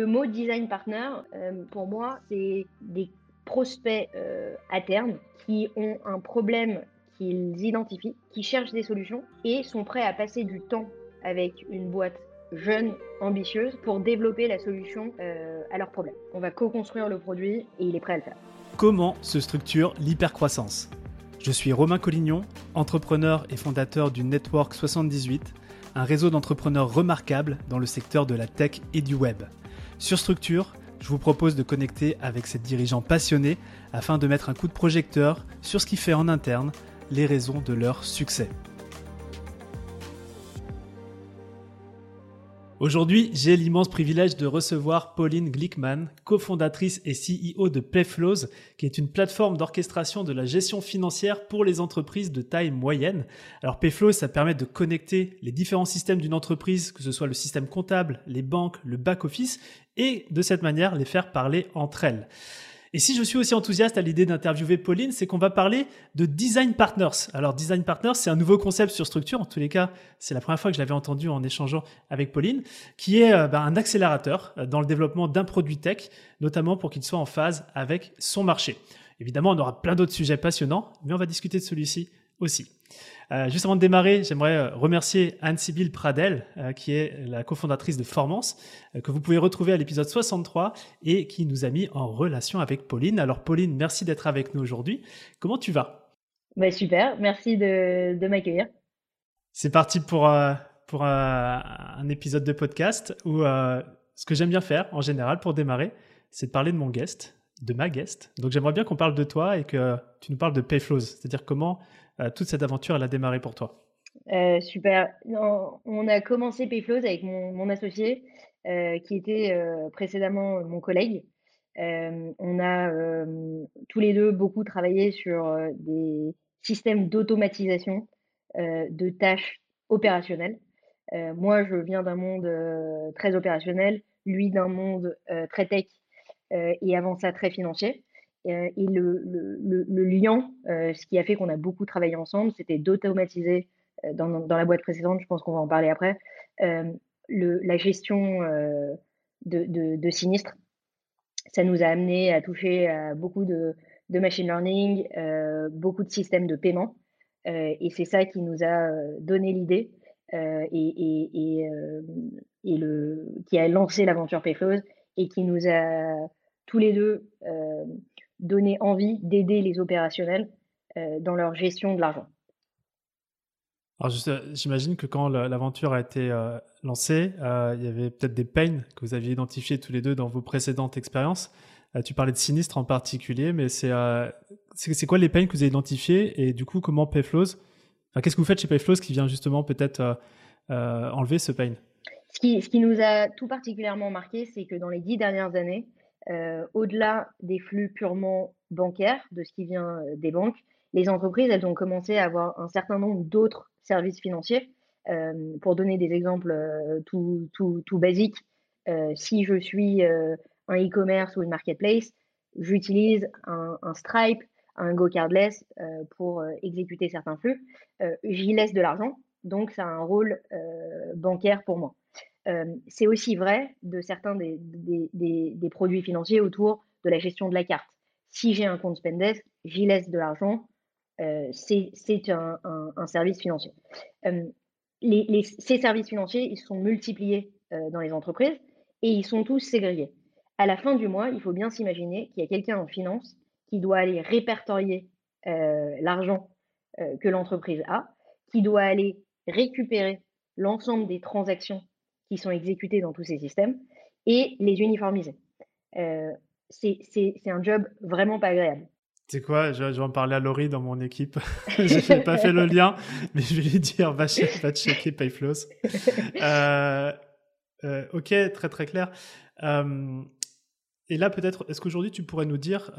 Le mot design partner, pour moi, c'est des prospects à terme qui ont un problème qu'ils identifient, qui cherchent des solutions et sont prêts à passer du temps avec une boîte jeune, ambitieuse, pour développer la solution euh, à leur problème. On va co-construire le produit et il est prêt à le faire. Comment se structure l'hypercroissance? Je suis Romain Collignon, entrepreneur et fondateur du Network 78, un réseau d'entrepreneurs remarquables dans le secteur de la tech et du web. Sur Structure, je vous propose de connecter avec ces dirigeants passionnés afin de mettre un coup de projecteur sur ce qui fait en interne les raisons de leur succès. Aujourd'hui, j'ai l'immense privilège de recevoir Pauline Glickman, cofondatrice et CEO de Payflows, qui est une plateforme d'orchestration de la gestion financière pour les entreprises de taille moyenne. Alors Payflows, ça permet de connecter les différents systèmes d'une entreprise, que ce soit le système comptable, les banques, le back-office, et de cette manière les faire parler entre elles. Et si je suis aussi enthousiaste à l'idée d'interviewer Pauline, c'est qu'on va parler de Design Partners. Alors Design Partners, c'est un nouveau concept sur structure. En tous les cas, c'est la première fois que je l'avais entendu en échangeant avec Pauline, qui est euh, bah, un accélérateur euh, dans le développement d'un produit tech, notamment pour qu'il soit en phase avec son marché. Évidemment, on aura plein d'autres sujets passionnants, mais on va discuter de celui-ci aussi. Euh, juste avant de démarrer, j'aimerais euh, remercier Anne-Sybille Pradel, euh, qui est la cofondatrice de Formance, que vous pouvez retrouver à l'épisode 63 et qui nous a mis en relation avec Pauline. Alors Pauline, merci d'être avec nous aujourd'hui. Comment tu vas? Bah, Super, merci de, m'accueillir. C'est parti pour, pour un épisode de podcast où ce que j'aime bien faire en général pour démarrer, c'est de parler de mon guest, de ma guest. Donc j'aimerais bien qu'on parle de toi et que tu nous parles de Payflows, c'est-à-dire comment toute cette aventure, elle a démarré pour toi euh, Super. on a commencé Payflows avec mon, associé, euh, qui était précédemment mon collègue. on a tous les deux beaucoup travaillé sur des systèmes d'automatisation de tâches opérationnelles. moi, je viens d'un monde très opérationnel, lui d'un monde très tech et avant ça très financier. Euh, et le, le, le, lien, euh, ce qui a fait qu'on a beaucoup travaillé ensemble, c'était d'automatiser, euh, dans, dans, la boîte précédente, je pense qu'on va en parler après, la gestion de, de, sinistres. Ça nous a amené à toucher à beaucoup de, de machine learning, beaucoup de systèmes de paiement. et c'est ça qui nous a donné l'idée et, et, et, et, le, qui a lancé l'aventure Payflows et qui nous a tous les deux donner envie d'aider les opérationnels euh, dans leur gestion de l'argent. Alors, j'imagine que quand l'aventure a été euh, lancée, euh, il y avait peut-être des pains que vous aviez identifiés tous les deux dans vos précédentes expériences. tu parlais de sinistres en particulier, mais c'est quoi les pains que vous avez identifiés et du coup, comment Payflows, enfin, qu'est-ce que vous faites chez Payflows qui vient justement peut-être enlever ce pain? Ce qui, ce qui nous a tout particulièrement marqué, c'est que dans les dix dernières années, au-delà des flux purement bancaires, de ce qui vient des banques, les entreprises, elles ont commencé à avoir un certain nombre d'autres services financiers. Pour donner des exemples tout, basiques, si je suis un e-commerce ou une marketplace, j'utilise un, Stripe, un GoCardless pour exécuter certains flux. J'y laisse de l'argent, donc ça a un rôle bancaire pour moi c'est aussi vrai de certains des, produits financiers autour de la gestion de la carte. Si j'ai un compte Spendesk, j'y laisse de l'argent, c'est un, service financier. Ces services financiers, ils sont multipliés dans les entreprises et ils sont tous ségrégés. À la fin du mois, il faut bien s'imaginer qu'il y a quelqu'un en finance qui doit aller répertorier l'argent que l'entreprise a, qui doit aller récupérer l'ensemble des transactions qui sont exécutés dans tous ces systèmes et les uniformiser. Euh, c'est un job vraiment pas agréable. C'est quoi je, vais en parler à Laurie dans mon équipe. je n'ai pas fait le lien, mais je vais lui dire va, va checker Payflows. Euh, euh, ok, très très clair. Euh, et là, peut-être, est-ce qu'aujourd'hui tu pourrais nous dire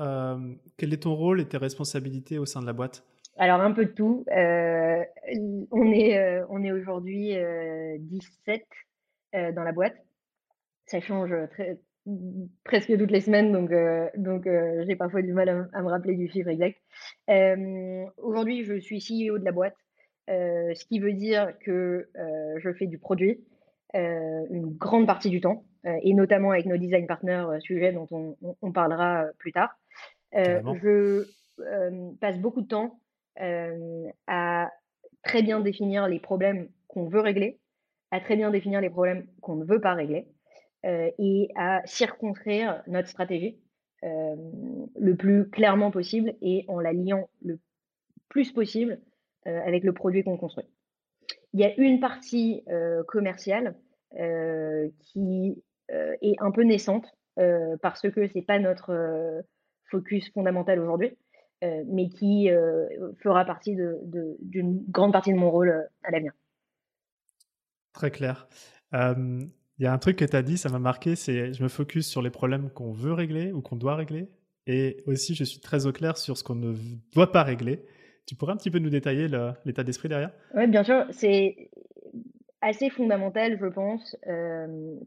quel est ton rôle et tes responsabilités au sein de la boîte? Alors, un peu de tout. on est, on est aujourd'hui 17 euh, dans la boîte. Ça change très, presque toutes les semaines, donc, euh, donc euh, j'ai parfois du mal à, me rappeler du chiffre exact. Aujourd'hui, je suis CEO de la boîte, ce qui veut dire que je fais du produit une grande partie du temps. et notamment avec nos design partners, sujet dont on, parlera plus tard. je passe beaucoup de temps à très bien définir les problèmes qu'on veut régler, à très bien définir les problèmes qu'on ne veut pas régler et à circonscrire notre stratégie le plus clairement possible et en la liant le plus possible avec le produit qu'on construit. Il y a une partie commerciale qui est un peu naissante parce que c'est pas notre focus fondamental aujourd'hui, mais qui fera partie d'une grande partie de mon rôle à l'avenir. Très clair. Il y a un truc que tu as dit, ça m'a marqué, c'est je me focus sur les problèmes qu'on veut régler ou qu'on doit régler. Et aussi, je suis très au clair sur ce qu'on ne doit pas régler. Tu pourrais un petit peu nous détailler l'état d'esprit derrière? Oui, bien sûr. C'est assez fondamental, je pense,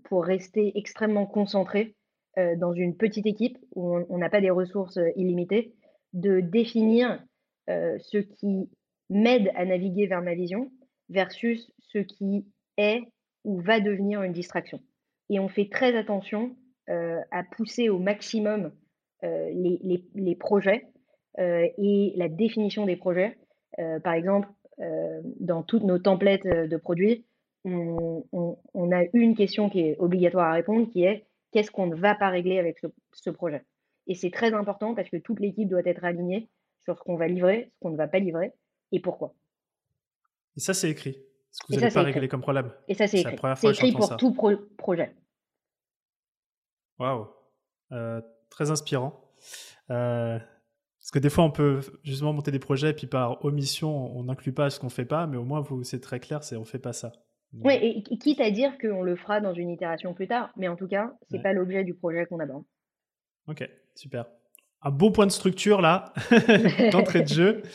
pour rester extrêmement concentré dans une petite équipe où on n'a pas des ressources illimitées, de définir ce qui m'aide à naviguer vers ma vision versus ce qui est ou va devenir une distraction. Et on fait très attention euh, à pousser au maximum euh, les, projets euh, et la définition des projets. par exemple, dans toutes nos templates de produits, on, on, a une question qui est obligatoire à répondre, qui est qu'est-ce qu'on ne va pas régler avec ce, ce projet? Et c'est très important parce que toute l'équipe doit être alignée sur ce qu'on va livrer, ce qu'on ne va pas livrer et pourquoi. Et ça, c'est écrit. Ce que vous n'avez pas réglé comme problème. Et ça, c'est écrit. C'est écrit pour tout projet. Waouh. Euh, très inspirant. Euh, parce que des fois, on peut justement monter des projets et puis par omission, on n'inclut pas ce qu'on ne fait pas, mais au moins, vous, c'est très clair, c'est on ne fait pas ça. Oui, et, quitte à dire qu'on le fera dans une itération plus tard, mais en tout cas, ce n'est pas l'objet du projet qu'on aborde. Ok, super. Un bon point de structure là, d'entrée de jeu.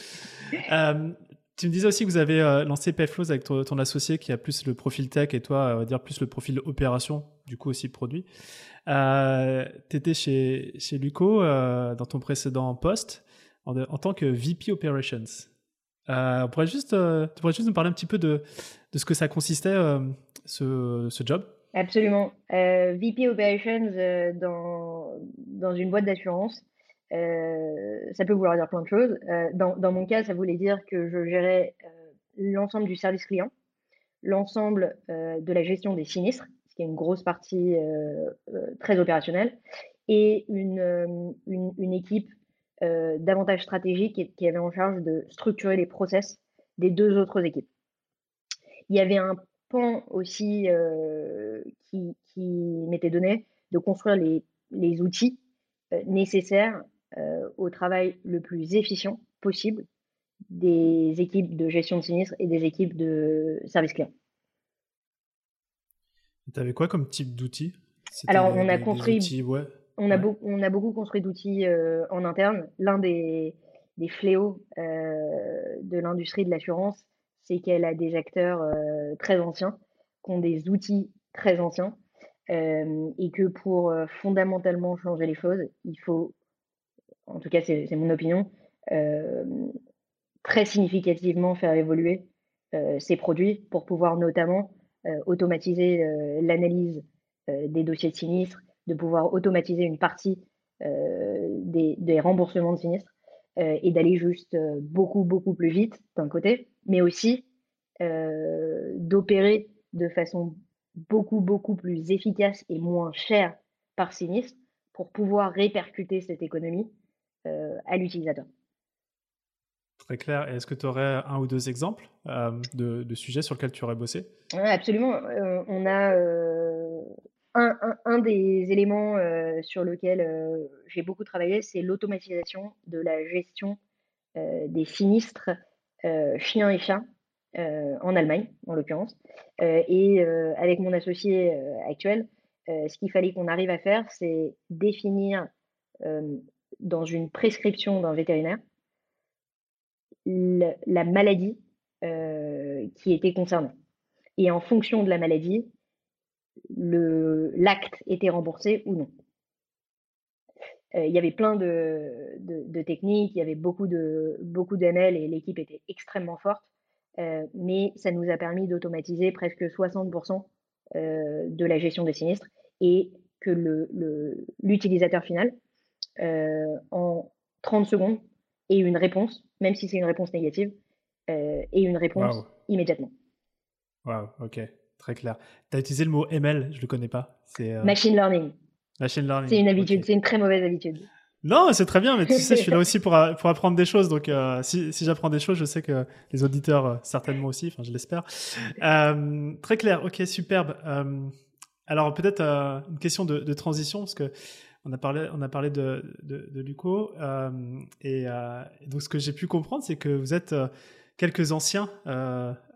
Euh, tu me disais aussi que vous avez euh, lancé Payflows avec ton, associé qui a plus le profil tech et toi, on va dire plus le profil opération, du coup aussi produit. Euh, tu étais chez, chez Luco euh, dans ton précédent poste en, tant que VP Operations. on pourrait juste, tu pourrais juste nous parler un petit peu de, de ce que ça consistait, ce, ce, job? Absolument. VP Operations dans, dans une boîte d'assurance. Euh, ça peut vouloir dire plein de choses. Euh, dans, mon cas, ça voulait dire que je gérais euh, l'ensemble du service client, l'ensemble de la gestion des sinistres, ce qui est une grosse partie très opérationnelle, et une, une, équipe davantage stratégique qui, avait en charge de structurer les process des deux autres équipes. Il y avait un pan aussi qui, qui m'était donné de construire les, les outils nécessaires euh, au travail le plus efficient possible des équipes de gestion de sinistres et des équipes de service client. Tu avais quoi comme type d'outils? Alors, on a construit. On, a on a beaucoup construit d'outils euh, en interne. L'un des, des, fléaux euh, de l'industrie de l'assurance, c'est qu'elle a des acteurs très anciens, qui ont des outils très anciens, et que pour fondamentalement changer les choses, il faut en tout cas c'est mon opinion, euh, très significativement faire évoluer euh, ces produits pour pouvoir notamment euh, automatiser l'analyse des dossiers de sinistres, de pouvoir automatiser une partie des, remboursements de sinistres et d'aller juste beaucoup, beaucoup plus vite d'un côté, mais aussi d'opérer de façon beaucoup, beaucoup plus efficace et moins chère par sinistre pour pouvoir répercuter cette économie à l'utilisateur. Très clair. Est-ce que tu aurais un ou deux exemples euh, de, sujets sur lesquels tu aurais bossé? Absolument. Euh, on a un, un, des éléments sur lequel j'ai beaucoup travaillé, c'est l'automatisation de la gestion des sinistres chiens et chats en Allemagne, en l'occurrence. et avec mon associé actuel, ce qu'il fallait qu'on arrive à faire, c'est définir dans une prescription d'un vétérinaire la maladie euh, qui était concernée. Et en fonction de la maladie, l'acte était remboursé ou non. Euh, il y avait plein de, techniques, il y avait beaucoup de beaucoup d'ML et l'équipe était extrêmement forte, euh, mais ça nous a permis d'automatiser presque 60% de la gestion des sinistres et que l'utilisateur final, en 30 secondes, ait une réponse, même si c'est une réponse négative, et une réponse immédiatement. Waouh, ok, très clair. Tu as utilisé le mot ML, je ne le connais pas. Machine learning. Machine learning. C'est une habitude, c'est une très mauvaise habitude. Non, c'est très bien, mais tu sais, je suis là aussi pour, pour apprendre des choses. Donc, euh, si, si j'apprends des choses, je sais que les auditeurs, euh, certainement aussi, enfin, je l'espère. Euh, très clair, ok, superbe. Euh, alors, peut-être euh, une question de, de, transition, parce que on a parlé, on a parlé de, de, Luco. Et, et, donc, ce que j'ai pu comprendre, c'est que vous êtes quelques anciens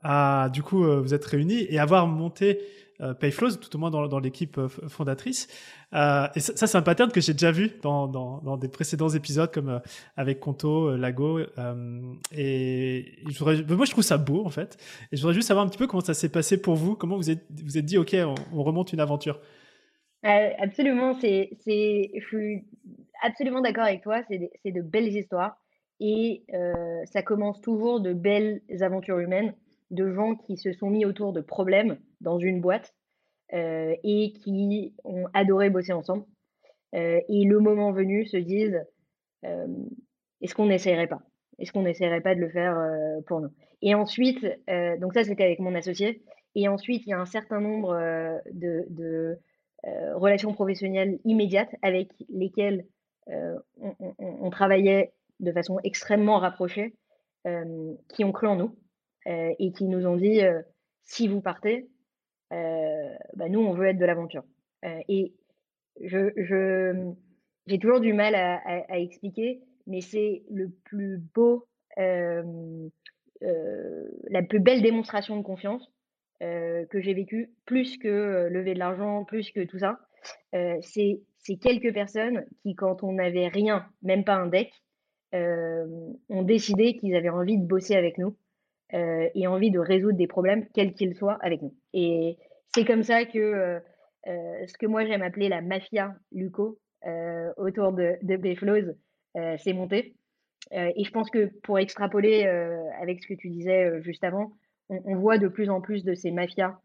à, du coup, vous êtes réunis et avoir monté euh, Payflows, tout au moins dans, l'équipe euh, fondatrice. Euh, et ça, c'est un pattern que j'ai déjà vu dans, dans, des précédents épisodes, comme avec Conto, Lago. et moi, je trouve ça beau, en fait. Et je voudrais juste savoir un petit peu comment ça s'est passé pour vous. Comment vous êtes, vous êtes dit, OK, on, remonte une aventure Absolument, c'est, je suis absolument d'accord avec toi. C'est de, belles histoires. Et ça commence toujours de belles aventures humaines de gens qui se sont mis autour de problèmes dans une boîte euh, et qui ont adoré bosser ensemble. Euh, et le moment venu se disent euh, est-ce qu'on n'essayerait pas? Est-ce qu'on n'essayerait pas de le faire pour nous? Et ensuite, donc ça c'était avec mon associé. Et ensuite, il y a un certain nombre de, relations professionnelles immédiates avec lesquelles on, travaillait de façon extrêmement rapprochée, qui ont cru en nous euh, et qui nous ont dit euh, si vous partez, euh, bah, nous, on veut être de l'aventure. et j'ai toujours du mal à, expliquer, mais c'est le plus beau, la plus belle démonstration de confiance que j'ai vécue, plus que lever de l'argent, plus que tout ça. c'est, c'est quelques personnes qui, quand on n'avait rien, même pas un deck, ont décidé qu'ils avaient envie de bosser avec nous et envie de résoudre des problèmes, quels qu'ils soient, avec nous. Et c'est comme ça que ce que moi j'aime appeler la mafia Luco autour de, de s'est monté. et je pense que pour extrapoler avec ce que tu disais juste avant, on, voit de plus en plus de ces mafias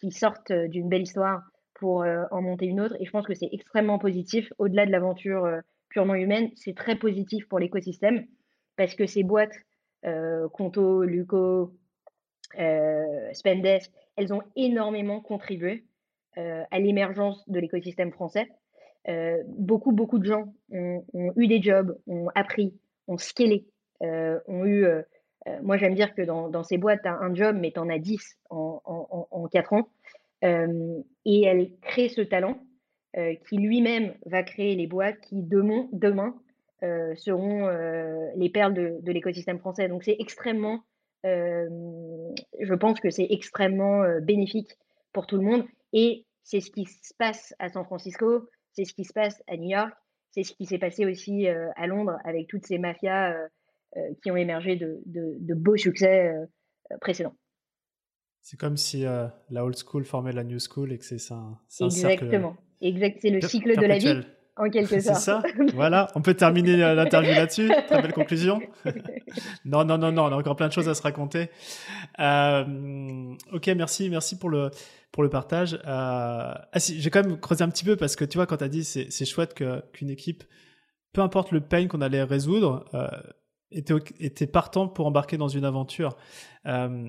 qui sortent d'une belle histoire pour en monter une autre. Et je pense que c'est extrêmement positif. Au-delà de l'aventure purement humaine, c'est très positif pour l'écosystème parce que ces boîtes euh, Conto, Luco, euh, Spendes, elles ont énormément contribué euh, à l'émergence de l'écosystème français. beaucoup, beaucoup de gens ont, eu des jobs, ont appris, ont scalé, ont eu moi, j'aime dire que dans, ces boîtes, tu as un job, mais tu en as 10 en, en, 4 ans. et elle crée ce talent qui lui-même va créer les boîtes qui, demain, euh, seront euh, les perles de, l'écosystème français. Donc c'est extrêmement, euh, je pense que c'est extrêmement bénéfique pour tout le monde. Et c'est ce qui se passe à San Francisco, c'est ce qui se passe à New York, c'est ce qui s'est passé aussi à Londres avec toutes ces mafias qui ont émergé de, de beaux succès précédents. C'est comme si la old school formait la new school et que c'est ça. Exactement. Exact, c'est le cycle de la vie en quelque sorte. C'est ça. voilà, on peut terminer l'interview là-dessus. Très belle conclusion. non, non, non, non, on a encore plein de choses à se raconter. Euh, ok, merci, merci pour le pour le partage. Euh, ah si, j'ai quand même creusé un petit peu parce que tu vois, quand tu as dit c'est, c'est chouette que, qu'une équipe, peu importe le pain qu'on allait résoudre, euh, était, était partant pour embarquer dans une aventure. Euh,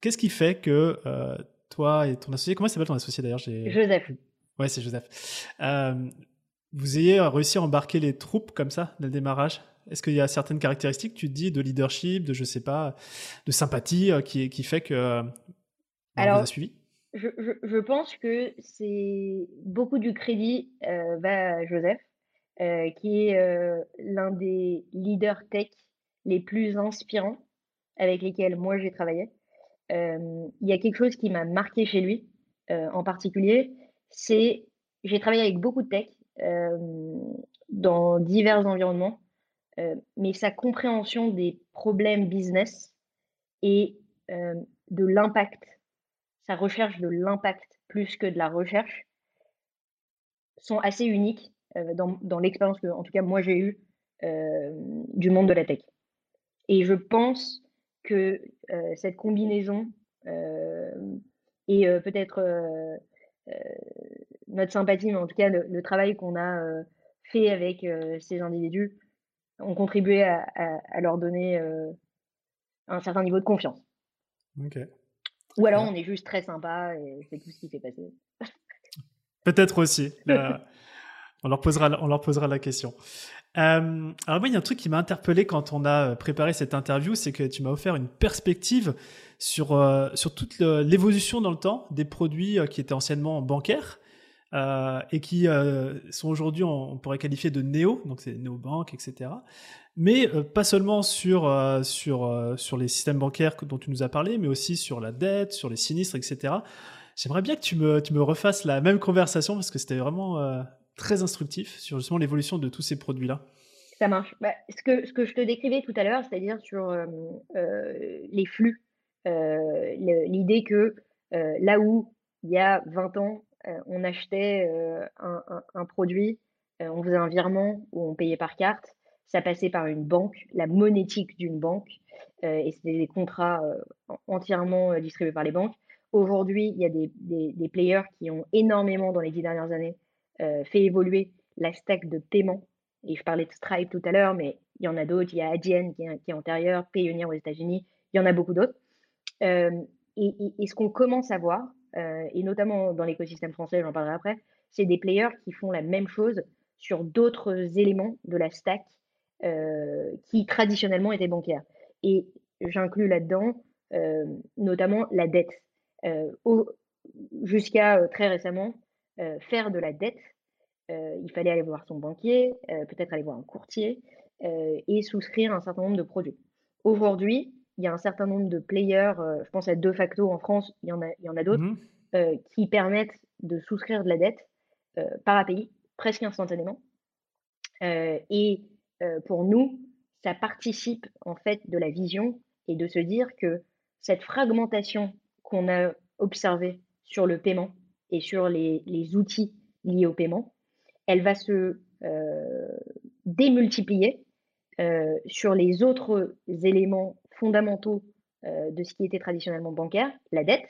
qu'est-ce qui fait que euh, toi et ton associé, comment s'appelle ton associé d'ailleurs Joseph. Ouais, c'est Joseph. Euh, vous ayez réussi à embarquer les troupes comme ça dès le démarrage? Est-ce qu'il y a certaines caractéristiques, tu dis, de leadership, de je sais pas, de sympathie qui, qui fait que Alors, vous a suivi? je, je, pense que c'est beaucoup du crédit va à Joseph, qui est l'un des leaders tech les plus inspirants avec lesquels moi j'ai travaillé. Il y a quelque chose qui m'a marqué chez lui en particulier, c'est j'ai travaillé avec beaucoup de tech dans divers environnements, mais sa compréhension des problèmes business et de l'impact, sa recherche de l'impact plus que de la recherche, sont assez uniques dans, dans l'expérience que, en tout cas, moi j'ai eue du monde de la tech. Et je pense que cette combinaison et peut-être notre sympathie, mais en tout cas le, travail qu'on a fait avec ces individus ont contribué à, leur donner un certain niveau de confiance. Ou alors on est juste très sympa et c'est tout ce qui s'est passé. Peut-être aussi. on, leur posera, on leur posera la question. Euh, alors moi, il y a un truc qui m'a interpellé quand on a préparé cette interview, c'est que tu m'as offert une perspective sur, euh, sur toute l'évolution dans le temps des produits euh, qui étaient anciennement bancaires euh, et qui euh, sont aujourd'hui, on, pourrait qualifier de néo, donc c'est néobanques, etc. Mais pas seulement sur, sur, sur les systèmes bancaires dont tu nous as parlé, mais aussi sur la dette, sur les sinistres, etc. J'aimerais bien que tu me, tu me refasses la même conversation parce que c'était vraiment très instructif sur justement l'évolution de tous ces produits-là. Ça marche. Bah, ce, que, ce que je te décrivais tout à l'heure, c'est-à-dire sur les flux euh, l'idée que euh, là où il y a 20 ans, euh, on achetait un, produit, on faisait un virement ou on payait par carte, ça passait par une banque, la monétique d'une banque, et c'était des contrats entièrement distribués par les banques. Aujourd'hui, il y a des, des, players qui ont énormément, dans les dix dernières années, fait évoluer la stack de paiement. Et je parlais de Stripe tout à l'heure, mais il y en a d'autres. Il y a Adyen qui est, qui antérieur, Payoneer aux États-Unis. Il y en a beaucoup d'autres. Euh, et, ce qu'on commence à voir, euh, et notamment dans l'écosystème français, j'en parlerai après, c'est des players qui font la même chose sur d'autres éléments de la stack euh, qui traditionnellement étaient bancaires. Et j'inclus là-dedans notamment la dette. Jusqu'à très récemment, faire de la dette, il fallait aller voir son banquier, peut-être aller voir un courtier et souscrire un certain nombre de produits. Aujourd'hui, il y a un certain nombre de players, euh, je pense à De facto en France, il y en a, il y en a d'autres, mmh euh, qui permettent de souscrire de la dette euh, par API, presque instantanément. et pour nous, ça participe en fait de la vision et de se dire que cette fragmentation qu'on a observée sur le paiement et sur les, les outils liés au paiement, elle va se démultiplier sur les autres éléments fondamentaux euh, de ce qui était traditionnellement bancaire, la dette,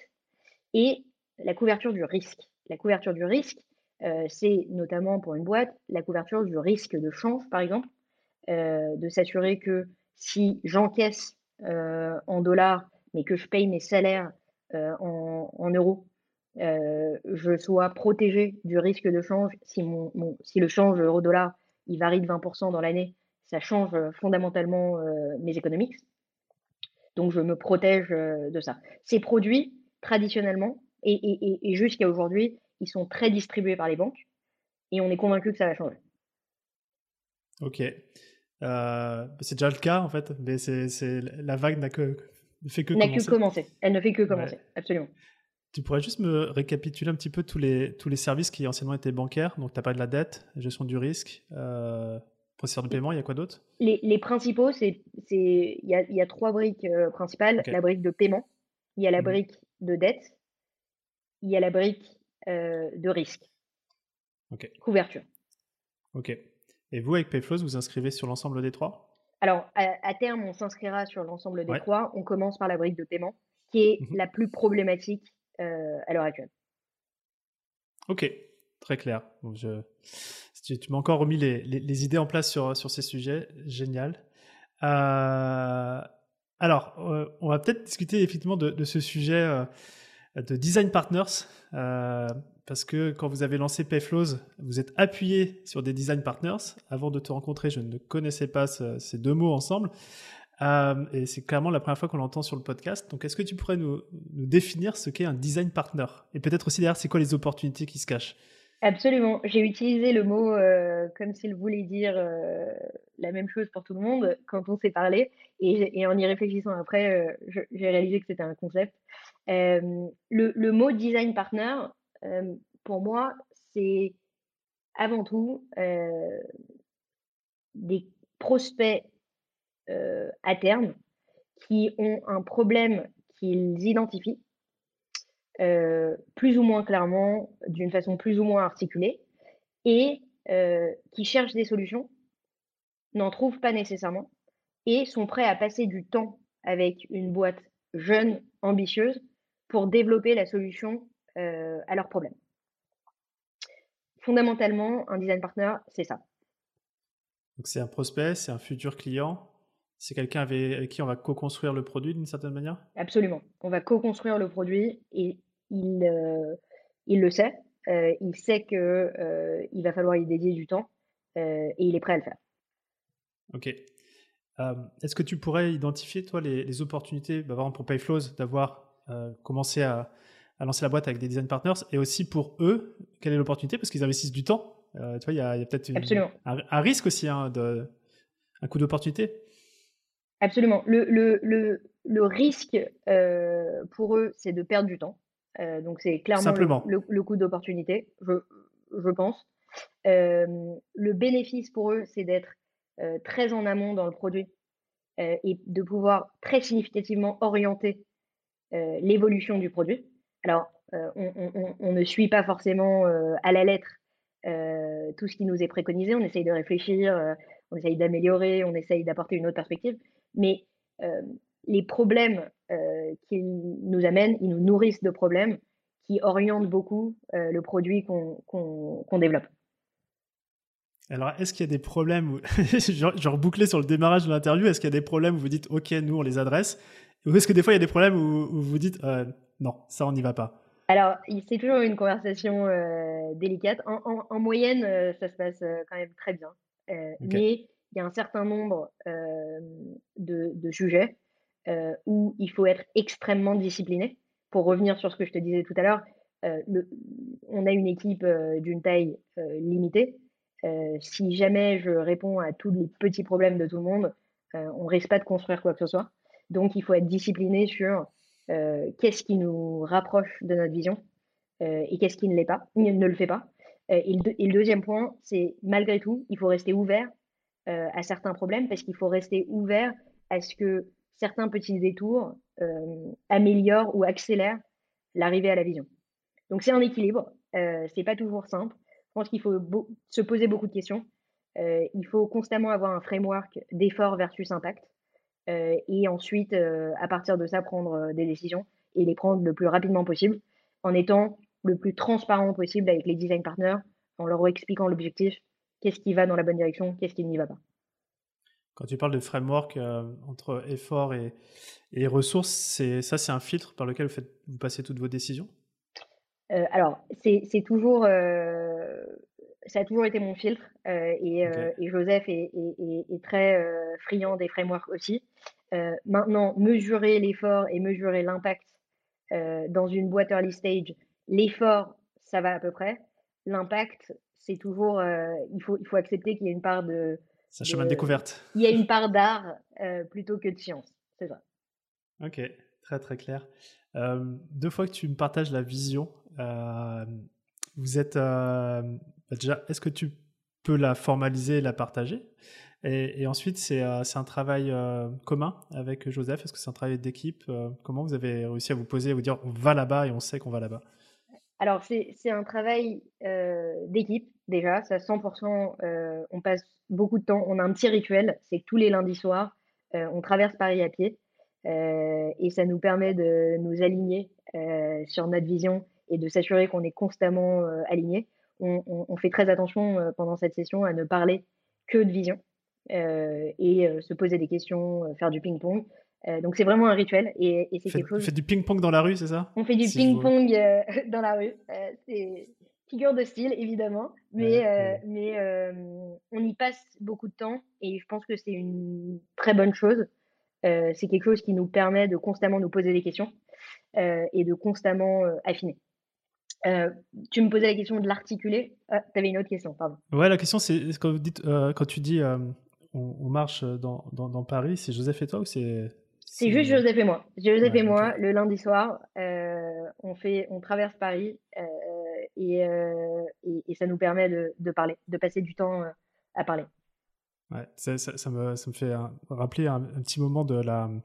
et la couverture du risque. La couverture du risque, euh, c'est notamment pour une boîte la couverture du risque de change, par exemple, euh, de s'assurer que si j'encaisse en dollars, mais que je paye mes salaires en, euros, je sois protégé du risque de change. Si, mon, si le change euro-dollar il varie de 20% dans l'année, ça change fondamentalement mes économiques. Donc, je me protège de ça. Ces produits, traditionnellement, et, jusqu'à aujourd'hui, ils sont très distribués par les banques. Et on est convaincu que ça va changer. Ok. Euh, c'est déjà le cas, en fait. Mais c'est, la vague n'a que, ne fait que commencer. que commencer. Elle ne fait que commencer, absolument. Tu pourrais juste me récapituler un petit peu tous les, tous les services qui anciennement étaient bancaires? Donc, tu as pas de la dette, gestion du risque, euh, Procédure de paiement, il y a quoi d'autre? Les, principaux, c'est il y a, y a, trois briques euh, principales. La brique de paiement, il y a la mmh brique de dette, il y a la brique euh, de risque. Couverture. Ok. Et vous, avec Payflows, vous inscrivez sur l'ensemble des trois? Alors, à, terme, on s'inscrira sur l'ensemble des trois. On commence par la brique de paiement, qui est mmh la plus problématique à l'heure actuelle. Ok, très clair. tu, m'as encore remis les, idées en place sur, ces sujets. Génial. Euh, alors, euh, on va peut-être discuter effectivement de, ce sujet euh, de design partners. parce que quand vous avez lancé Payflows, vous êtes appuyé sur des design partners. Avant de te rencontrer, je ne connaissais pas ces deux mots ensemble. Et c'est clairement la première fois qu'on l'entend sur le podcast. Donc, est-ce que tu pourrais nous, définir ce qu'est un design partner? Et peut-être aussi derrière, c'est quoi les opportunités qui se cachent? Absolument. J'ai utilisé le mot euh, comme s'il voulait dire euh, la même chose pour tout le monde quand on s'est parlé. Et, en y réfléchissant après, euh, j'ai réalisé que c'était un concept. le mot design partner, pour moi, c'est avant tout des prospects à terme qui ont un problème qu'ils identifient euh, plus ou moins clairement, d'une façon plus ou moins articulée, et euh, qui cherchent des solutions, n'en trouvent pas nécessairement, et sont prêts à passer du temps avec une boîte jeune, ambitieuse, pour développer la solution euh, à leurs problèmes. fondamentalement, un design partner, c'est ça. Donc c'est un prospect, c'est un futur client, c'est quelqu'un avec qui on va co-construire le produit d'une certaine manière? Absolument. On va co-construire le produit et il, euh, il le sait. Euh, il sait qu'il euh, va falloir y dédier du temps et il est prêt à le faire. Ok. Est-ce que tu pourrais identifier, toi, les, opportunités, bah, par exemple pour Payflows, d'avoir commencé à, à, lancer la boîte avec des design partners et aussi pour eux, quelle est l'opportunité? Parce qu'ils investissent du temps. tu vois, il y a, peut-être un, un, risque aussi, hein, de, un coup d'opportunité. Absolument. Le, le, le, le risque euh, pour eux, c'est de perdre du temps. Euh, donc, c'est clairement le, le, coût d'opportunité, je, je pense. Euh, le bénéfice pour eux, c'est d'être très en amont dans le produit et de pouvoir très significativement orienter l'évolution du produit. Alors, on, on, on, ne suit pas forcément à la lettre tout ce qui nous est préconisé. On essaye de réfléchir, on essaye d'améliorer, on essaye d'apporter une autre perspective. Mais euh, les problèmes euh, qu'ils nous amènent, ils nous nourrissent de problèmes qui orientent beaucoup euh, le produit qu'on développe. Alors, est-ce qu'il y a des problèmes, où... genre boucler sur le démarrage de l'interview, est-ce qu'il y a des problèmes où vous dites, OK, nous, on les adresse? Ou est-ce que des fois, il y a des problèmes où, vous dites, non, ça, on n'y va pas? Alors, c'est toujours une conversation délicate. En, moyenne, ça se passe quand même très bien. Mais il y a un certain nombre de, sujets où il faut être extrêmement discipliné. Pour revenir sur ce que je te disais tout à l'heure, on a une équipe d'une taille limitée. si jamais je réponds à tous les petits problèmes de tout le monde, on ne risque pas de construire quoi que ce soit. Donc, il faut être discipliné sur qu'est-ce qui nous rapproche de notre vision et qu'est-ce qui ne l'est pas, ne le fait pas. et le deuxième point, c'est malgré tout, il faut rester ouvert euh, à certains problèmes parce qu'il faut rester ouvert à ce que certains petits détours euh, améliorent ou accélèrent l'arrivée à la vision. Donc c'est un équilibre, euh, c'est pas toujours simple. Je pense qu'il faut se poser beaucoup de questions. Euh, il faut constamment avoir un framework d'effort versus impact. et ensuite, à partir de ça, prendre des décisions et les prendre le plus rapidement possible en étant le plus transparent possible avec les design partners, en leur expliquant l'objectif, qu'est-ce qui va dans la bonne direction, qu'est-ce qui n'y va pas? Quand tu parles de framework euh, entre effort et, et ressources, c'est, ça, c'est un filtre par lequel vous, faites, vous passez toutes vos décisions? Euh, Alors, c'est, toujours, euh, ça a toujours été mon filtre et, et, Joseph est, est très friand des frameworks aussi. maintenant, mesurer l'effort et mesurer l'impact dans une boîte early stage, l'effort, ça va à peu près. L'impact, c'est toujours, euh, il, faut, il faut accepter qu'il y a une part de... C'est un chemin de découverte. Il y a une part d'art euh, plutôt que de science, c'est ça. Ok, très très clair. Euh, deux fois que tu me partages la vision, vous êtes bah, déjà, est-ce que tu peux la formaliser et la partager? Et, et, ensuite, c'est un travail commun avec Joseph? Est-ce que c'est un travail d'équipe? Comment vous avez réussi à vous poser, à vous dire on va là-bas et on sait qu'on va là-bas? Alors, c'est un travail euh, d'équipe, déjà. Ça, 100%, euh, on passe beaucoup de temps. On a un petit rituel, c'est que tous les lundis soirs, euh, on traverse Paris à pied. et ça nous permet de nous aligner sur notre vision et de s'assurer qu'on est constamment aligné. On, on, fait très attention pendant cette session à ne parler que de vision et se poser des questions, faire du ping-pong. Euh, donc c'est vraiment un rituel et, et c'est quelque chose. fait du ping-pong dans la rue, c'est ça? On fait du ping-pong euh, dans la rue. Euh, c'est figure de style évidemment, mais mais on y passe beaucoup de temps et je pense que c'est une très bonne chose. c'est quelque chose qui nous permet de constamment nous poser des questions et de constamment affiner. tu me posais la question de l'articuler. Ah, tu avais une autre question, pardon. Ouais, la question c'est quand, vous dites, quand tu dis on, marche dans, dans, dans Paris, c'est Joseph et toi ou c'est c'est juste Joseph et moi. Joseph et moi, le lundi soir, euh, on, fait, on traverse Paris euh, euh, et, et, ça nous permet de, de, parler, de passer du temps à parler. Ouais, ça, ça, me, ça, me, fait rappeler un, petit moment de la, un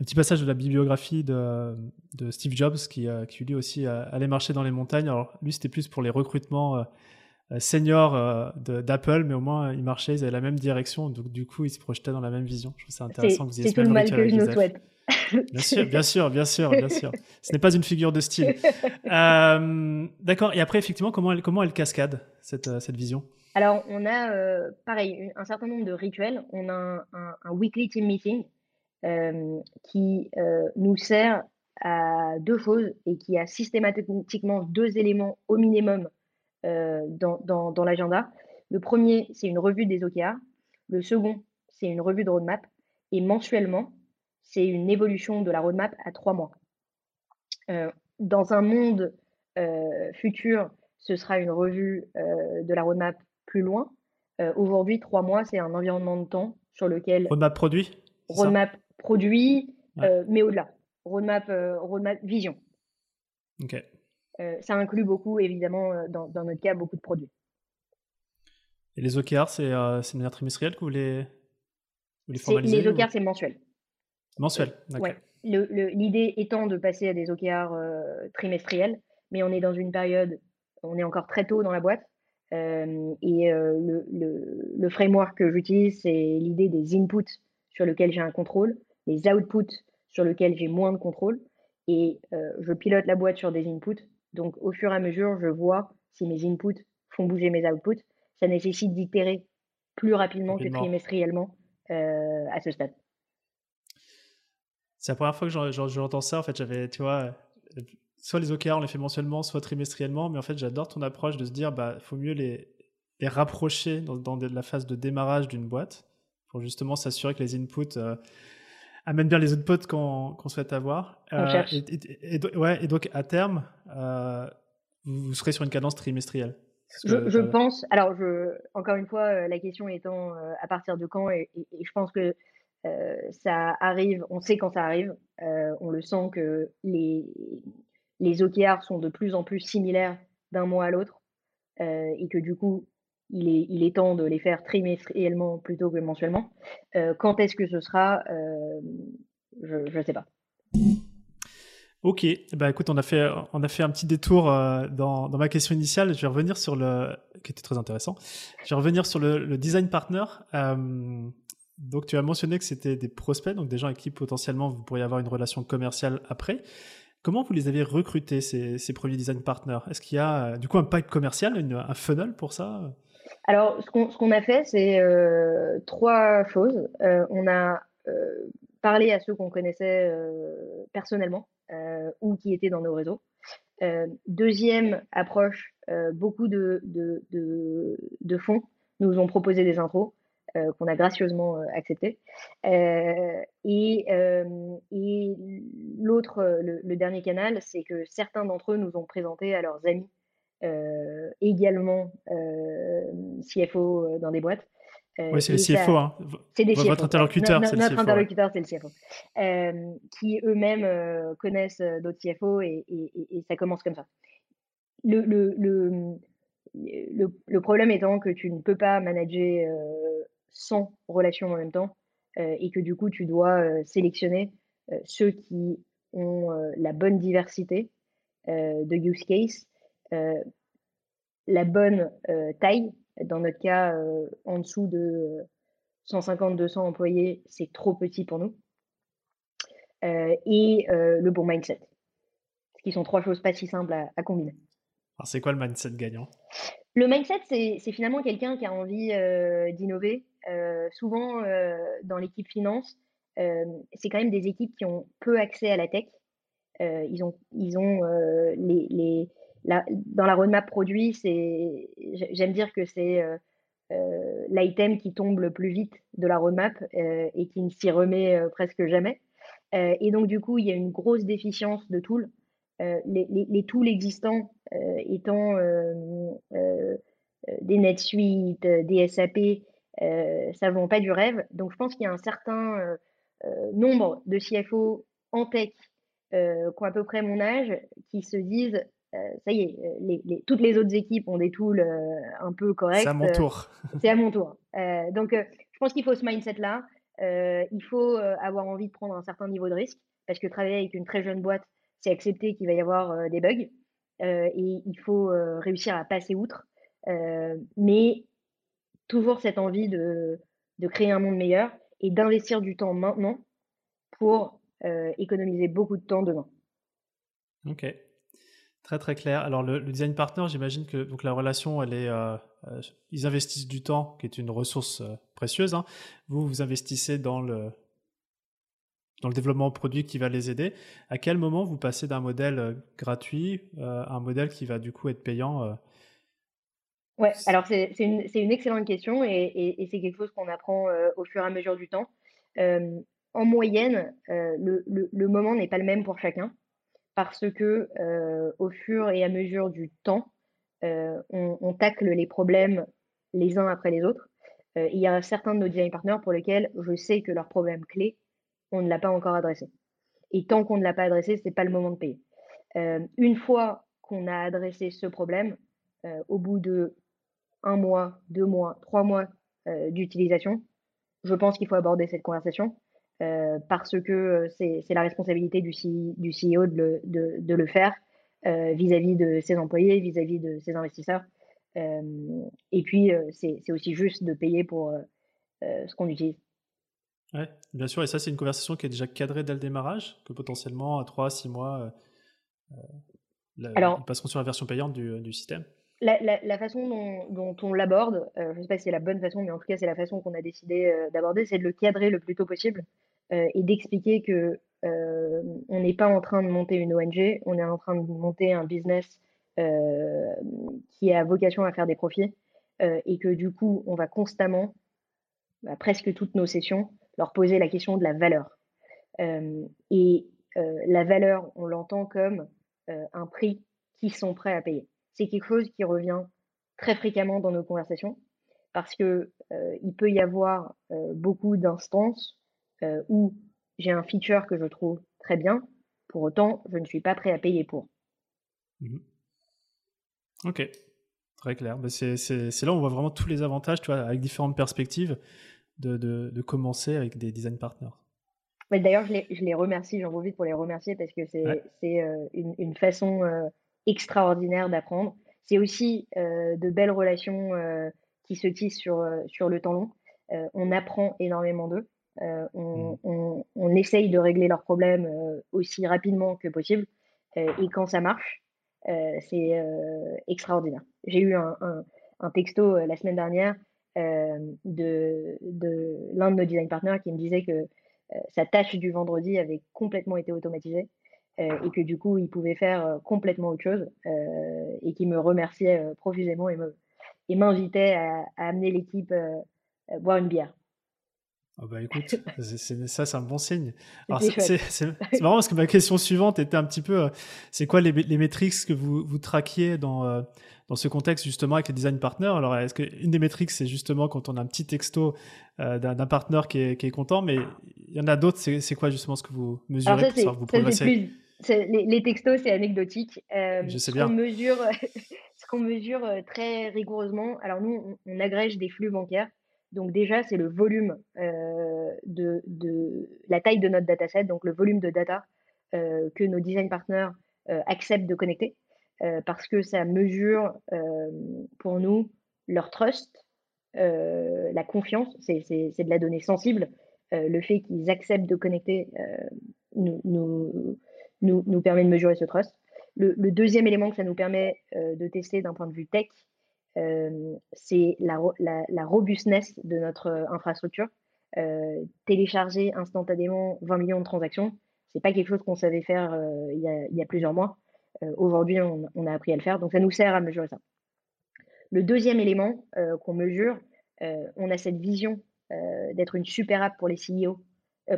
petit passage de la bibliographie de, de Steve Jobs qui, qui lui aussi allait marcher dans les montagnes. Alors lui, c'était plus pour les recrutements senior d'Apple, mais au moins ils marchaient, ils avaient la même direction, donc du coup ils se projetaient dans la même vision. Je trouve ça intéressant que vous ayez C'est tout le mal que je nous souhaite. Bien sûr, bien sûr, bien sûr, bien sûr. Ce n'est pas une figure de style. Euh, D'accord. Et après, effectivement, comment elle, comment elle cascade cette, euh, cette vision? Alors, on a, euh, pareil, un certain nombre de rituels. On a un, un, weekly team meeting euh, qui euh, nous sert à deux choses et qui a systématiquement deux éléments au minimum dans, dans, dans l'agenda. Le premier, c'est une revue des OKR. Le second, c'est une revue de roadmap. Et mensuellement, c'est une évolution de la roadmap à trois mois. Euh, dans un monde euh, futur, ce sera une revue euh, de la roadmap plus loin. Aujourd'hui, trois mois, c'est un environnement de temps sur lequel. Roadmap produit Roadmap produit, mais au-delà. Roadmap, roadmap vision. Ok. Ça inclut beaucoup, évidemment, dans, notre cas, beaucoup de produits. Et les OKR, c'est de manière trimestrielle que vous les, vous les formalisez Les OKR, c'est mensuel. Mensuel, d'accord. L'idée étant de passer à des OKR euh, trimestriels, mais on est dans une période, on est encore très tôt dans la boîte. Euh, et euh, le, le, framework que j'utilise, c'est l'idée des inputs sur lesquels j'ai un contrôle, les outputs sur lesquels j'ai moins de contrôle. Et je pilote la boîte sur des inputs. Donc, au fur et à mesure, je vois si mes inputs font bouger mes outputs. Ça nécessite d'itérer plus rapidement, rapidement. que trimestriellement à ce stade. C'est la première fois que j'entends ça. En fait, j'avais, tu vois, soit les OKR, on les fait mensuellement, soit trimestriellement. Mais en fait, j'adore ton approche de se dire, bah, faut mieux les, les rapprocher dans, la phase de démarrage d'une boîte pour justement s'assurer que les inputs euh, amènent bien les outputs qu'on souhaite avoir. Euh, et, ouais, et donc, à terme, euh, vous, serez sur une cadence trimestrielle. Je, pense, alors je, encore une fois, la question étant à partir de quand, et, je pense que euh, ça arrive, on sait quand ça arrive, euh, on le sent que les, les OKR sont de plus en plus similaires d'un mois à l'autre euh, et que du coup, il est, temps de les faire trimestriellement plutôt que mensuellement. quand est-ce que ce sera Je ne sais pas. Ok, bah écoute, on a fait, on a fait un petit détour dans, dans, ma question initiale. Je vais revenir sur le, qui était très intéressant. Je vais revenir sur le, le design partner. Donc, tu as mentionné que c'était des prospects, donc des gens avec qui potentiellement vous pourriez avoir une relation commerciale après. Comment vous les avez recrutés, ces, ces premiers design partners? Est-ce qu'il y a euh, du coup un pipe commercial, un funnel pour ça? Alors, ce qu'on a fait, c'est euh, trois choses. Euh, on a parlé à ceux qu'on connaissait personnellement ou qui étaient dans nos réseaux. deuxième approche, beaucoup de, fonds nous ont proposé des intros. Euh, qu'on a gracieusement euh, accepté. Euh, et, et l'autre, le, dernier canal, c'est que certains d'entre eux nous ont présenté à leurs amis, également CFO dans des boîtes. oui, c'est le CFO. Hein. C'est des Votre interlocuteur, c'est le Notre interlocuteur, c'est le CFO. qui eux-mêmes connaissent d'autres CFO et, et, et, ça commence comme ça. Le, le, le, le, problème étant que tu ne peux pas manager 100 relations en même temps euh, et que du coup, tu dois euh, sélectionner euh, ceux qui ont la bonne diversité de use case, la bonne taille. Dans notre cas, en dessous de 150-200 employés, c'est trop petit pour nous. et le bon mindset. Ce qui sont trois choses pas si simples à, combiner. Alors, c'est quoi le mindset gagnant? Le mindset, c'est finalement quelqu'un qui a envie d'innover, euh, souvent, euh, dans l'équipe finance, euh, c'est quand même des équipes qui ont peu accès à la tech. ils ont, ils ont les, les dans la roadmap produit, c'est, j'aime dire que c'est l'item qui tombe le plus vite de la roadmap et qui ne s'y remet presque jamais. et donc, du coup, il y a une grosse déficience de tools. Les, tools existants étant des NetSuite, des SAP, euh, ça ne vend pas du rêve. Donc, je pense qu'il y a un certain euh, euh, nombre de CFO en tech qui ont à peu près mon âge qui se disent ça y est, les, toutes les autres équipes ont des tools un peu corrects. C'est à mon tour. c'est à mon tour. donc, je pense qu'il faut ce mindset-là. il faut avoir envie de prendre un certain niveau de risque parce que travailler avec une très jeune boîte, c'est accepter qu'il va y avoir des bugs et il faut réussir à passer outre. mais toujours cette envie de, de créer un monde meilleur et d'investir du temps maintenant pour économiser beaucoup de temps demain. Ok, très très clair. Alors le, design partner, j'imagine que donc la relation, elle est, ils investissent du temps, qui est une ressource précieuse. Hein. Vous, vous investissez dans le dans le développement produit qui va les aider. À quel moment vous passez d'un modèle euh, gratuit euh, à un modèle qui va du coup être payant euh? Ouais, alors c'est une, une, excellente question et, c'est quelque chose qu'on apprend au fur et à mesure du temps. en moyenne, le, le, moment n'est pas le même pour chacun parce que au fur et à mesure du temps, on, tacle les problèmes les uns après les autres. il y a certains de nos design partners pour lesquels je sais que leur problème clé, on ne l'a pas encore adressé. Et tant qu'on ne l'a pas adressé, ce n'est pas le moment de payer. Une fois qu'on a adressé ce problème, au bout de un mois, deux mois, trois mois d'utilisation, je pense qu'il faut aborder cette conversation parce que c'est la responsabilité du, du CEO de le, faire vis-à-vis de ses employés, vis-à-vis de ses investisseurs. et puis, c'est aussi juste de payer pour ce qu'on utilise. Oui, bien sûr. Et ça, c'est une conversation qui est déjà cadrée dès le démarrage, que potentiellement, à 3, 6 mois, euh, euh ils passeront sur la version payante du, du système. La, façon dont, on l'aborde, euh, je ne sais pas si c'est la bonne façon, mais en tout cas, c'est la façon qu'on a décidé euh, d'aborder, c'est de le cadrer le plus tôt possible et d'expliquer que on n'est pas en train de monter une ONG, on est en train de monter un business qui a vocation à faire des profits et que du coup, on va constamment, bah, presque toutes nos sessions, leur poser la question de la valeur. Euh, et euh, la valeur, on l'entend comme euh, un prix qu'ils sont prêts à payer. C'est quelque chose qui revient très fréquemment dans nos conversations parce que il peut y avoir beaucoup d'instances où j'ai un feature que je trouve très bien, pour autant, je ne suis pas prêt à payer pour. Mmh ok, très clair. Bah, c'est là où on voit vraiment tous les avantages, tu vois, avec différentes perspectives de, de, commencer avec des design partners. D'ailleurs, je les, je les remercie, j'en profite pour les remercier parce que c'est euh, une, une, façon euh, extraordinaire d'apprendre. C'est aussi euh, de belles relations qui se tissent sur, sur le temps long. on apprend énormément d'eux. On, mm. on, on, essaye de régler leurs problèmes aussi rapidement que possible. et quand ça marche, c'est extraordinaire. J'ai eu un, un, un texto la semaine dernière euh, de, de l'un de nos design partners qui me disait que euh, sa tâche du vendredi avait complètement été automatisée euh, et que du coup, il pouvait faire complètement autre chose et qui me remerciait profusément et, m'invitait à, amener l'équipe boire une bière. Ah bah écoute, c'est, ça, c'est un bon signe. c'est, marrant parce que ma question suivante était un petit peu, c'est quoi les, les métriques que vous, vous traquiez dans, dans ce contexte justement avec les design partners? Alors, est-ce qu'une des métriques, c'est justement quand on a un petit texto euh, d'un, partenaire qui est, qui est, content, mais il y en a d'autres, c'est, quoi justement ce que vous mesurez pour savoir vous progressez? les, textos, c'est anecdotique. Euh, Je sais bien. Ce qu'on mesure, ce qu'on mesure euh, très rigoureusement, alors nous, on, agrège des flux bancaires. Donc déjà, c'est le volume de, de, la taille de notre dataset, donc le volume de data que nos design partners acceptent de connecter. Euh, parce que ça mesure euh, pour nous leur trust, euh, la confiance, c'est de la donnée sensible. le fait qu'ils acceptent de connecter nous, permet de mesurer ce trust. Le, deuxième élément que ça nous permet de tester d'un point de vue tech, c'est la, la, la, robustness de notre infrastructure. télécharger instantanément 20 millions de transactions, c'est pas quelque chose qu'on savait faire il, y a, plusieurs mois. Euh, aujourd'hui, on, a appris à le faire, donc ça nous sert à mesurer ça. Le deuxième élément euh, qu'on mesure, euh, on a cette vision d'être une super app pour les CEO,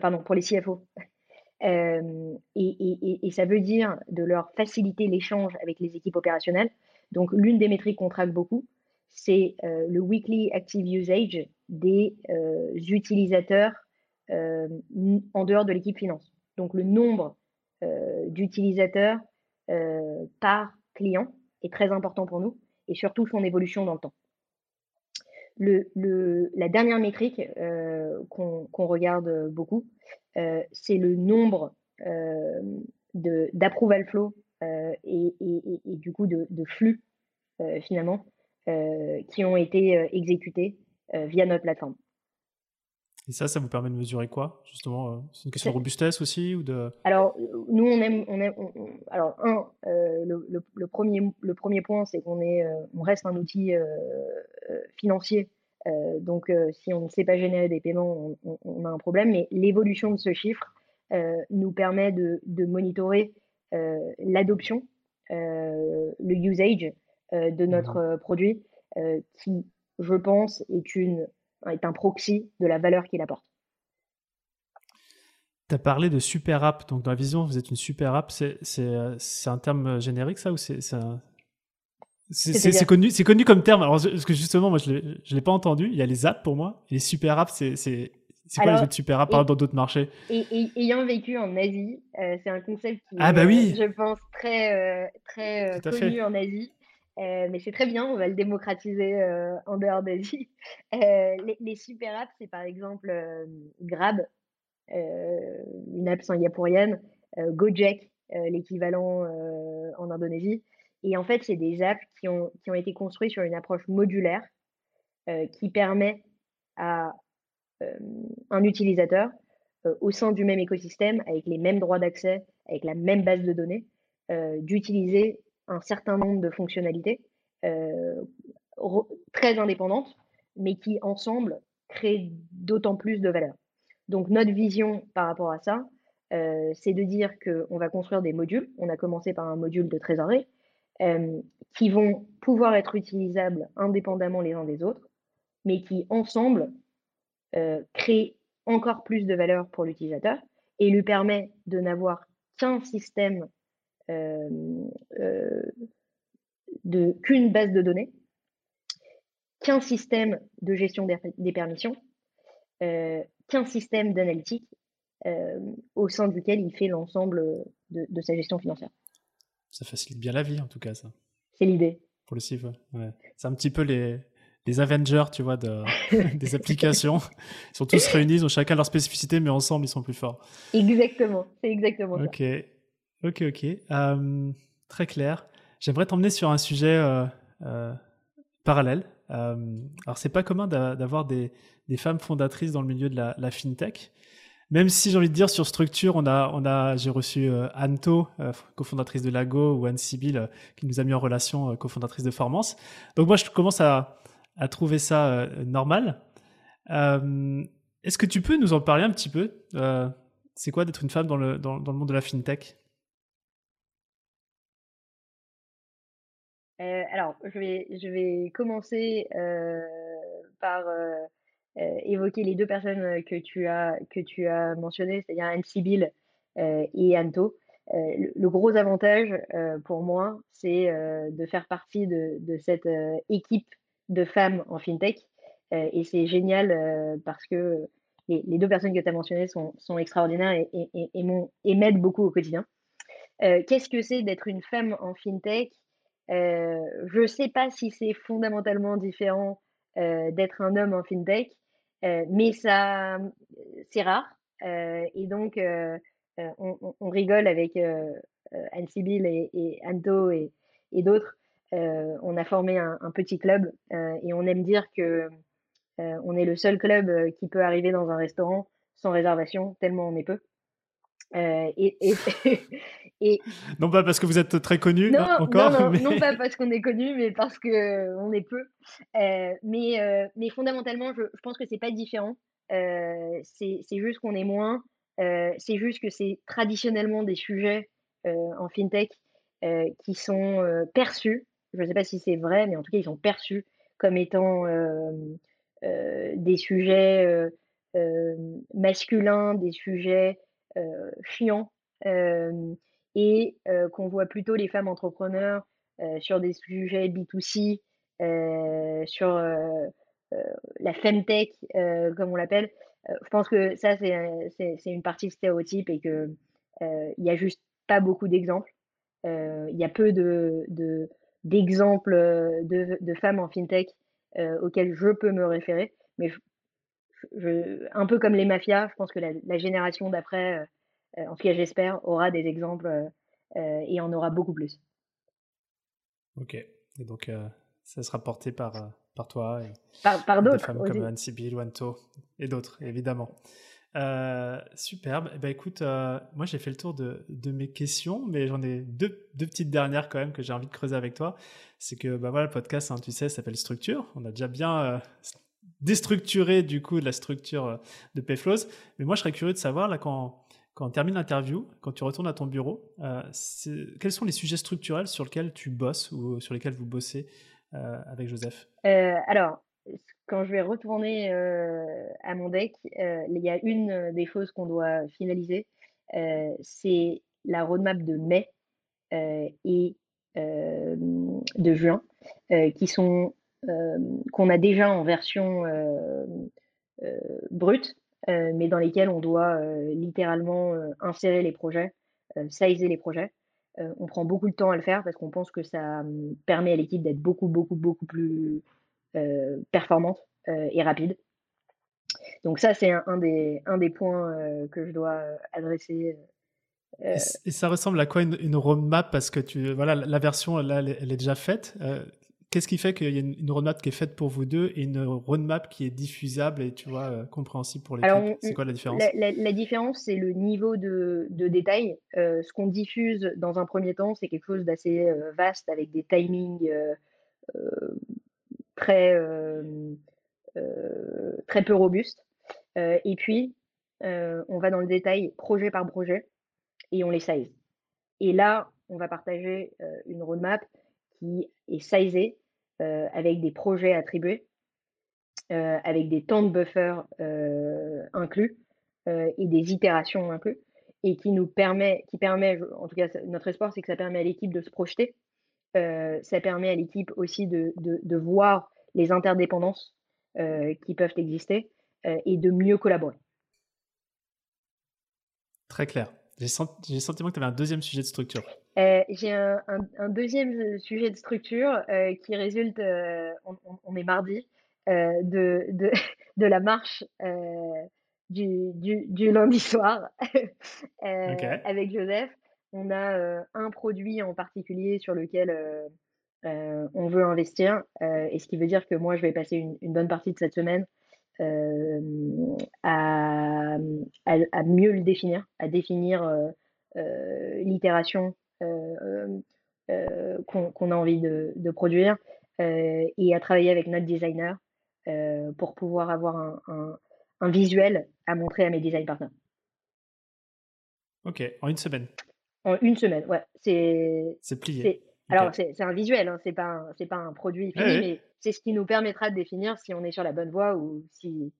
pardon, pour les CFO. Et, ça veut dire de leur faciliter l'échange avec les équipes opérationnelles. Donc, l'une des métriques qu'on traque beaucoup, c'est le weekly active usage des utilisateurs en dehors de l'équipe finance. Donc, le nombre d'utilisateurs euh, par client est très important pour nous et surtout son évolution dans le temps. La dernière métrique euh, qu'on regarde beaucoup, euh, c'est le nombre euh, d'approval flow et, et, et, du coup de, de flux finalement qui ont été exécutés via notre plateforme. Et ça, ça vous permet de mesurer quoi, justement euh, C'est une question de robustesse aussi ou de... Alors, nous, on aime... On aime alors, un, euh, le, premier, le premier point, c'est qu'on est, euh, on reste un outil financier. donc, si on ne sait pas générer des paiements, on, a un problème. Mais l'évolution de ce chiffre nous permet de, de monitorer l'adoption, le usage de mmh notre produit, qui, je pense, est une est un proxy de la valeur qu'il apporte. Tu as parlé de super app, donc dans la vision, vous êtes une super app, c'est un terme générique ça ou c'est c'est connu, c'est connu comme terme. Alors parce que justement, moi je ne l'ai pas entendu. Il y a les apps pour moi. les super apps, c'est quoi les autres super apps dans d'autres marchés et, ayant vécu en Asie, euh, c'est un concept qui ah, bah oui. je pense, très, euh, très euh, connu en Asie. Euh, mais c'est très bien, on va le démocratiser euh, en dehors d'Asie. Euh, les, super apps, c'est par exemple Grab, une app singapourienne, Gojek, l'équivalent en Indonésie. Et en fait, c'est des apps qui ont, qui ont été construites sur une approche modulaire qui permet à un utilisateur, au sein du même écosystème, avec les mêmes droits d'accès, avec la même base de données, d'utiliser un certain nombre de fonctionnalités euh, très indépendantes, mais qui ensemble créent d'autant plus de valeur. Donc notre vision par rapport à ça, euh, c'est de dire qu'on va construire des modules. On a commencé par un module de trésorerie euh, qui vont pouvoir être utilisables indépendamment les uns des autres, mais qui ensemble créent encore plus de valeur pour l'utilisateur et lui permet de n'avoir qu'un système qu'une base de données, qu'un système de gestion des, permissions, euh, qu'un système d'analytique euh, au sein duquel il fait l'ensemble de, sa gestion financière. Ça facilite bien la vie en tout cas, ça. C'est l'idée. Pour le CIF, ouais. C'est un petit peu les, les Avengers, tu vois, de, des applications. Ils sont tous réunis, ils ont chacun leur spécificité, mais ensemble, ils sont plus forts. Exactement, c'est exactement ça. Ok, ok, ok. Euh, très clair. J'aimerais t'emmener sur un sujet euh, euh, parallèle. Euh, alors, c'est pas commun d'avoir des, femmes fondatrices dans le milieu de la, fintech. Même si j'ai envie de dire sur structure, on a, on a, j'ai reçu Anto, cofondatrice de Lago, ou Anne Sibyl, qui nous a mis en relation, cofondatrice de Formance. Donc moi, je commence à, trouver ça normal. Est-ce que tu peux nous en parler un petit peu C'est quoi d'être une femme dans le, dans le monde de la fintech? Euh, alors, je vais, je vais commencer euh, par euh, évoquer les deux personnes que tu as, que tu as mentionnées, c'est-à-dire Anne Sibyl et Anto. Le, gros avantage pour moi, c'est de faire partie de cette équipe de femmes en fintech. et c'est génial parce que les, deux personnes que tu as mentionnées sont, extraordinaires et, et, m'aident beaucoup au quotidien. Qu'est-ce que c'est d'être une femme en fintech? Euh, je ne sais pas si c'est fondamentalement différent euh, d'être un homme en fintech, euh, mais ça, c'est rare. et donc, on, rigole avec Anne Sibyl et, Anto et, d'autres. On a formé un, petit club et on aime dire que on est le seul club qui peut arriver dans un restaurant sans réservation, tellement on est peu. Euh, et, non pas parce que vous êtes très connu non, encore. Non, non, pas parce qu'on est connu, mais parce que euh, on est peu. Euh, mais, mais fondamentalement, je, je pense que c'est pas différent. c'est juste qu'on est moins. c'est juste que c'est traditionnellement des sujets en fintech qui sont perçus. Je ne sais pas si c'est vrai, mais en tout cas, ils sont perçus comme étant des sujets masculins, des sujets chiant euh, et qu'on voit plutôt les femmes entrepreneurs sur des sujets B2C, sur la femtech, comme on l'appelle. je pense que ça, c'est une partie stéréotype et que il n'y a juste pas beaucoup d'exemples. Il y a peu de, d'exemples de, de, femmes en fintech auxquels je peux me référer. Mais un peu comme les mafias, je pense que la, génération d'après, euh, en tout cas j'espère, aura des exemples euh, euh, et en aura beaucoup plus. Ok, et donc ça sera porté par, par toi et par, par d'autres. femmes comme Anne Sibyl, Wanto et d'autres, évidemment. Euh, superbe. Eh ben, écoute, euh, moi j'ai fait le tour de, mes questions, mais j'en ai deux, deux, petites dernières quand même que j'ai envie de creuser avec toi. C'est que bah voilà, le podcast, hein, tu sais, s'appelle Structure. On a déjà bien euh, déstructuré du coup de la structure de Payflows. Mais moi je serais curieux de savoir, là, quand, quand on termine l'interview, quand tu retournes à ton bureau, quels sont les sujets structurels sur lesquels tu bosses ou sur lesquels vous bossez avec Joseph? Alors, quand je vais retourner à mon deck, il y a une des choses qu'on doit finaliser, c'est la roadmap de mai et de juin, qui sont qu'on a déjà en version brute, mais dans lesquelles on doit littéralement insérer les projets, sizer les projets. on prend beaucoup de temps à le faire parce qu'on pense que ça permet à l'équipe d'être beaucoup, beaucoup, beaucoup plus performante euh, et rapide. Donc ça, c'est un, des, un des points euh, que je dois adresser. Et, ça ressemble à quoi une, roadmap? Parce que tu, voilà, la version, là, elle, est déjà faite. Qu'est-ce qui fait qu'il y a une, roadmap qui est faite pour vous deux et une roadmap qui est diffusable et tu vois compréhensible pour l'équipe? C'est quoi la différence? la, différence, c'est le niveau de, de détail. ce qu'on diffuse dans un premier temps, c'est quelque chose d'assez vaste avec des timings euh, euh, très peu robuste. Et puis, on va dans le détail projet par projet et on les size. Et là, on va partager une roadmap qui est sizée avec des projets attribués, avec des temps de buffer inclus et des itérations inclus, et qui nous permet, qui permet, en tout cas notre espoir, c'est que ça permet à l'équipe de se projeter euh, ça permet à l'équipe aussi de, de, voir les interdépendances euh, qui peuvent exister euh, et de mieux collaborer. Très clair. J'ai le sentiment que tu avais un deuxième sujet de structure. J'ai un, un, deuxième sujet de structure qui résulte, on, est mardi, de, de, de, la marche du, du, du, lundi soir avec Joseph on a un produit en particulier sur lequel on veut investir, et ce qui veut dire que moi, je vais passer une, bonne partie de cette semaine à, mieux le définir, à définir l'itération qu'on a envie de, produire et à travailler avec notre designer pour pouvoir avoir un, un, visuel à montrer à mes design partners. Ok, en une semaine. En une semaine, ouais. C'est plié. Alors, c'est un visuel, hein, c'est pas, un, pas un produit fini, mais c'est ce qui nous permettra de définir si on est sur la bonne voie ou si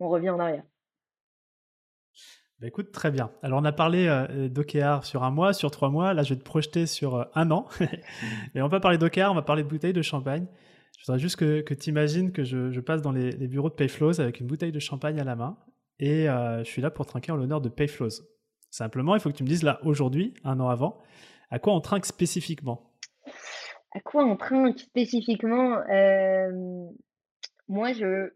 on revient en arrière. Bah écoute, très bien. Alors, on a parlé euh, d'OKR sur un mois, sur trois mois. Là, je vais te projeter sur euh, un an. Mais on va pas parler d'OKR, on va parler de bouteilles de champagne. Je voudrais juste que, que tu imagines que je, passe dans les, bureaux de Payflows avec une bouteille de champagne à la main. Et euh, je suis là pour trinquer en l'honneur de Payflows. Simplement, il faut que tu me dises là, aujourd'hui, un an avant, à quoi on trinque spécifiquement? À quoi on trinque spécifiquement? Euh, Moi, je,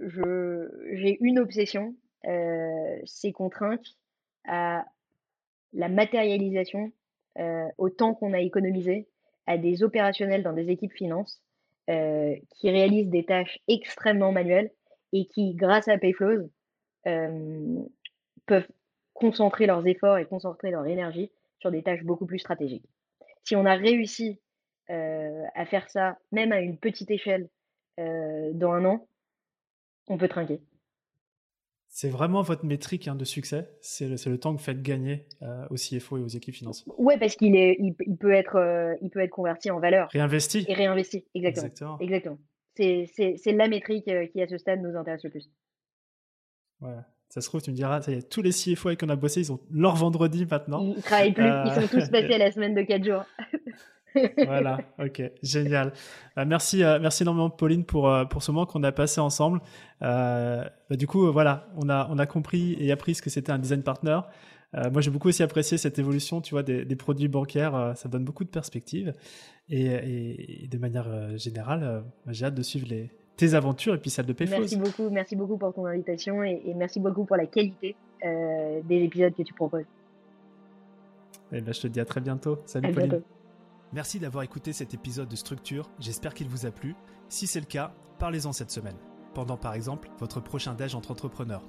j'ai une obsession, euh, c'est qu'on trinque à la matérialisation euh, au temps qu'on a économisé à des opérationnels dans des équipes finances qui réalisent des tâches extrêmement manuelles et qui, grâce à Payflows, peuvent concentrer leurs efforts et concentrer leur énergie sur des tâches beaucoup plus stratégiques. Si on a réussi euh, à faire ça, même à une petite échelle, euh, dans un an, on peut trinquer. C'est vraiment votre métrique hein, de succès C'est le, temps que vous faites gagner euh, aux CFO et aux équipes financières Oui, parce qu'il est, il, peut être, il peut être converti en valeur. Réinvesti Et réinvesti, exactement. Exactement. C'est la métrique qui, à ce stade, nous intéresse le plus. Ouais. Ça se trouve, tu me diras, ça y est, tous les CFO avec qui on a bossé, ils ont leur vendredi maintenant. Ils travaillent plus, ils sont tous passés à la semaine de 4 jours. voilà, ok, génial. Euh, merci, euh, merci énormément Pauline pour, euh, pour ce moment qu'on a passé ensemble. Bah, du coup, voilà, on a, on a compris et appris ce que c'était un design partner. moi, j'ai beaucoup aussi apprécié cette évolution, tu vois, des, des produits bancaires. ça donne beaucoup de perspectives. Et, et de manière générale, j'ai hâte de suivre les, tes aventures et puis celles de Payflows. Merci beaucoup, merci beaucoup pour ton invitation et, merci beaucoup pour la qualité euh, des épisodes que tu proposes. Et eh ben, je te dis à très bientôt. Salut Pauline. Merci d'avoir écouté cet épisode de Structure, j'espère qu'il vous a plu. Si c'est le cas, parlez-en cette semaine pendant par exemple votre prochain déj entre entrepreneurs.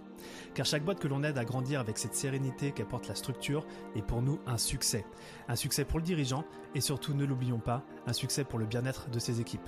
Car chaque boîte que l'on aide à grandir avec cette sérénité qu'apporte la structure est pour nous un succès. Un succès pour le dirigeant et surtout, ne l'oublions pas, un succès pour le bien-être de ses équipes.